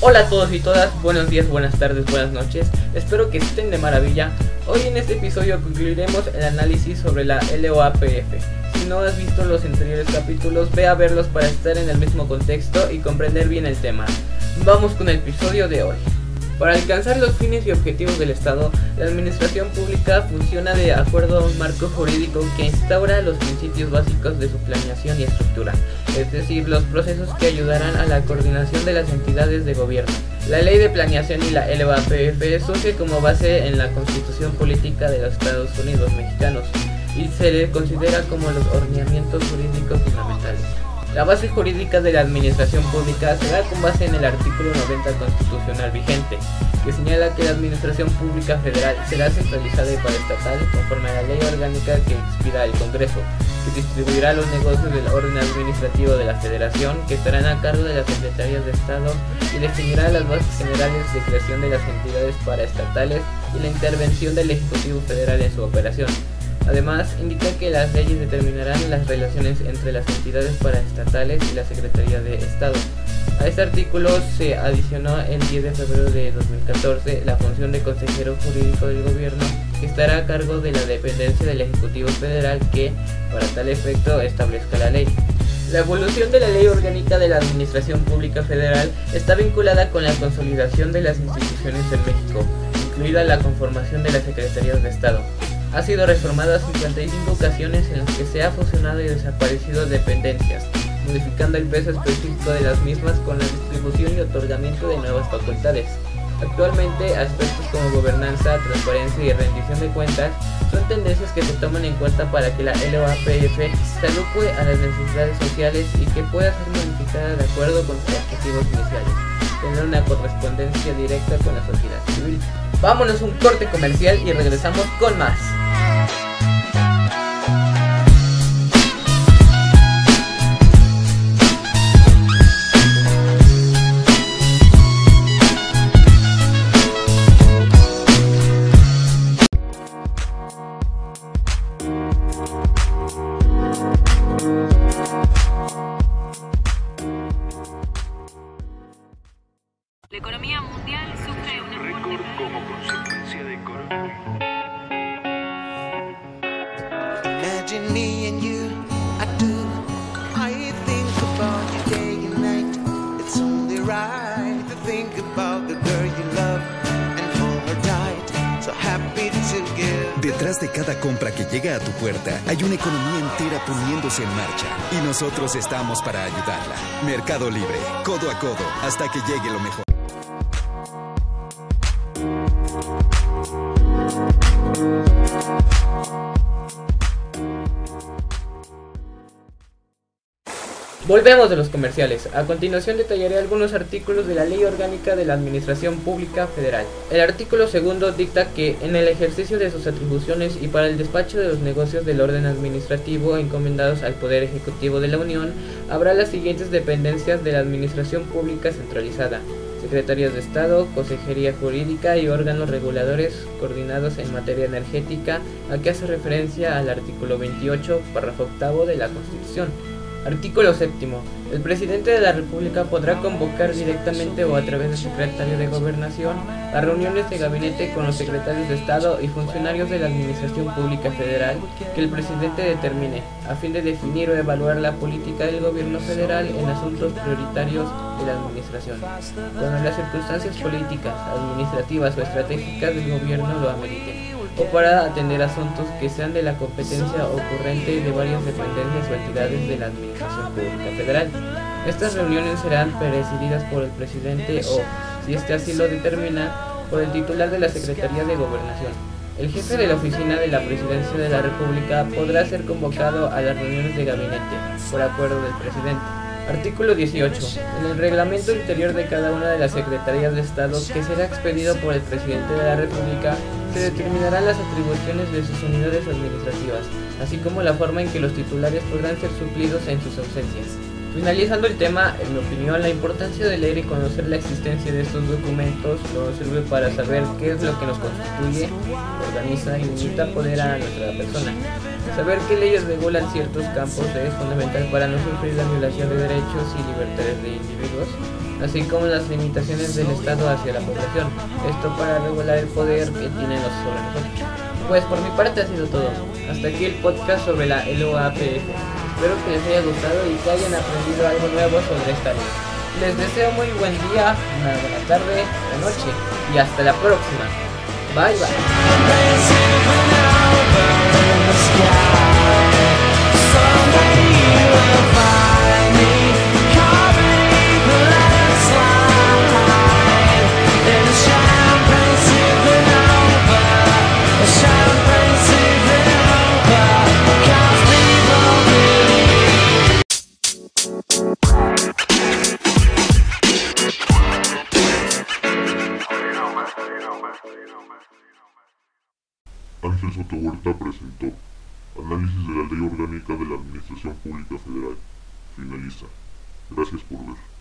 Hola a todos y todas, buenos días, buenas tardes, buenas noches. Espero que estén de maravilla. Hoy en este episodio concluiremos el análisis sobre la LOAPF. Si no has visto los anteriores capítulos, ve a verlos para estar en el mismo contexto y comprender bien el tema. Vamos con el episodio de hoy. Para alcanzar los fines y objetivos del Estado, la administración pública funciona de acuerdo a un marco jurídico que instaura los principios básicos de su planeación y estructura, es decir, los procesos que ayudarán a la coordinación de las entidades de gobierno. La Ley de Planeación y la LOAPF surge como base en la Constitución Política de los Estados Unidos Mexicanos y se le considera como los ordenamientos jurídicos. La base jurídica de la administración pública se da con base en el artículo 90 constitucional vigente, que señala que la administración pública federal será centralizada y paraestatal conforme a la ley orgánica que expida el Congreso, que distribuirá los negocios del orden administrativo de la federación, que estarán a cargo de las secretarías de Estado y definirá las bases generales de creación de las entidades paraestatales y la intervención del Ejecutivo Federal en su operación. Además, indica que las leyes determinarán las relaciones entre las entidades paraestatales y la Secretaría de Estado. A este artículo se adicionó el 10 de febrero de 2014 la función de consejero jurídico del gobierno que estará a cargo de la dependencia del Ejecutivo Federal que, para tal efecto, establezca la ley. La evolución de la Ley Orgánica de la Administración Pública Federal está vinculada con la consolidación de las instituciones en México, incluida la conformación de las Secretarías de Estado. Ha sido reformada 55 ocasiones en las que se ha fusionado y desaparecido dependencias, modificando el peso específico de las mismas con la distribución y otorgamiento de nuevas facultades. Actualmente, aspectos como gobernanza, transparencia y rendición de cuentas son tendencias que se toman en cuenta para que la LOAPF se adecue a las necesidades sociales y que pueda ser modificada de acuerdo con sus objetivos iniciales, tener una correspondencia directa con la sociedad civil. Vámonos un corte comercial y regresamos con más. La economía mundial sufre una fuerte récord como consecuencia de coronavirus. Imagine me and you, I do. I think about you day and night. It's only right to think about the girl you love and hold her tight. So happy together. Detrás de cada compra que llega a tu puerta hay una economía entera poniéndose en marcha y nosotros estamos para ayudarla. Mercado Libre, codo a codo, hasta que llegue lo mejor. Volvemos de los comerciales. A continuación detallaré algunos artículos de la Ley Orgánica de la Administración Pública Federal. El artículo segundo dicta que en el ejercicio de sus atribuciones y para el despacho de los negocios del orden administrativo encomendados al Poder Ejecutivo de la Unión, habrá las siguientes dependencias de la Administración Pública Centralizada. Secretarías de Estado, Consejería Jurídica y órganos reguladores coordinados en materia energética, a que hace referencia al artículo 28, párrafo octavo de la Constitución. Artículo séptimo. El presidente de la República podrá convocar directamente o a través del secretario de Gobernación a reuniones de gabinete con los secretarios de Estado y funcionarios de la Administración Pública Federal que el presidente determine, a fin de definir o evaluar la política del gobierno federal en asuntos prioritarios de la Administración, cuando las circunstancias políticas, administrativas o estratégicas del gobierno lo ameriten o para atender asuntos que sean de la competencia ocurrente de varias dependencias o entidades de la Administración Pública Federal. Estas reuniones serán presididas por el presidente o, si éste así lo determina, por el titular de la Secretaría de Gobernación. El jefe de la oficina de la Presidencia de la República podrá ser convocado a las reuniones de gabinete, por acuerdo del presidente. Artículo 18. En el reglamento interior de cada una de las secretarías de Estado que será expedido por el presidente de la República, se determinarán las atribuciones de sus unidades administrativas, así como la forma en que los titulares podrán ser suplidos en sus ausencias. Finalizando el tema, en mi opinión, la importancia de leer y conocer la existencia de estos documentos nos sirve para saber qué es lo que nos constituye, organiza y limita poder a nuestra persona. Saber qué leyes regulan ciertos campos es fundamental para no sufrir la violación de derechos y libertades de individuos, así como las limitaciones del Estado hacia la población. Esto para regular el poder que tienen los sobre nosotros. Pues por mi parte ha sido todo. Hasta aquí el podcast sobre la LOAPF. Espero que les haya gustado y que hayan aprendido algo nuevo sobre esta ley. Les deseo muy buen día, una buena tarde o noche y hasta la próxima. Bye bye. Ángel Soto Huerta presentó Análisis de la Ley Orgánica de la Administración Pública Federal. Finaliza. Gracias por ver.